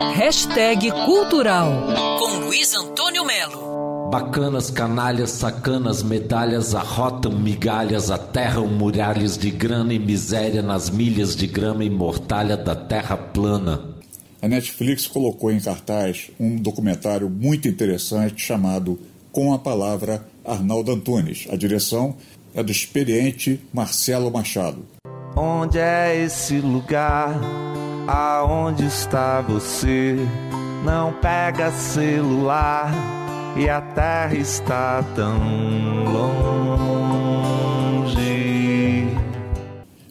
Hashtag Cultural com Luiz Antônio Melo. Bacanas, canalhas, sacanas, medalhas arrotam migalhas, aterram muralhas de grana e miséria nas milhas de grama e mortalha da terra plana. A Netflix colocou em cartaz um documentário muito interessante chamado Com a Palavra Arnaldo Antunes. A direção é do experiente Marcelo Machado. Onde é esse lugar? Aonde está você? Não pega celular e a terra está tão longe.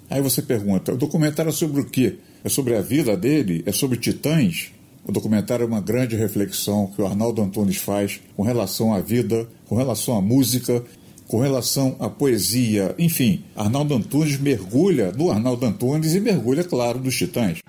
Aí você pergunta: o documentário é sobre o quê? É sobre a vida dele? É sobre titãs? O documentário é uma grande reflexão que o Arnaldo Antunes faz com relação à vida, com relação à música, com relação à poesia. Enfim, Arnaldo Antunes mergulha no Arnaldo Antunes e mergulha, claro, dos titãs.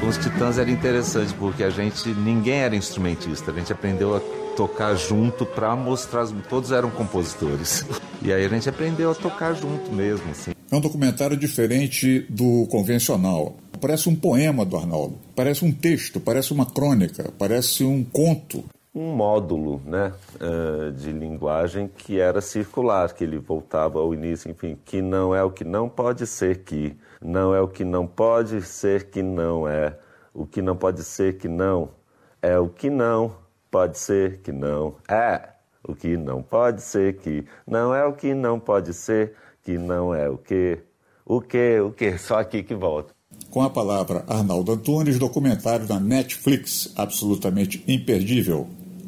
Com os Titãs era interessante porque a gente ninguém era instrumentista, a gente aprendeu a tocar junto para mostrar todos eram compositores. E aí a gente aprendeu a tocar junto mesmo, assim. É um documentário diferente do convencional. Parece um poema do Arnaldo, parece um texto, parece uma crônica, parece um conto um módulo né, uh, de linguagem que era circular, que ele voltava ao início, enfim, que não é o que não pode ser que, não é o que não pode ser que não é, o que não pode ser que não, é o que não pode ser que não é, o que não pode ser que, não é o que não pode ser que não é o que, o que, o que, só aqui que volta. Com a palavra Arnaldo Antunes, documentário da Netflix, absolutamente imperdível.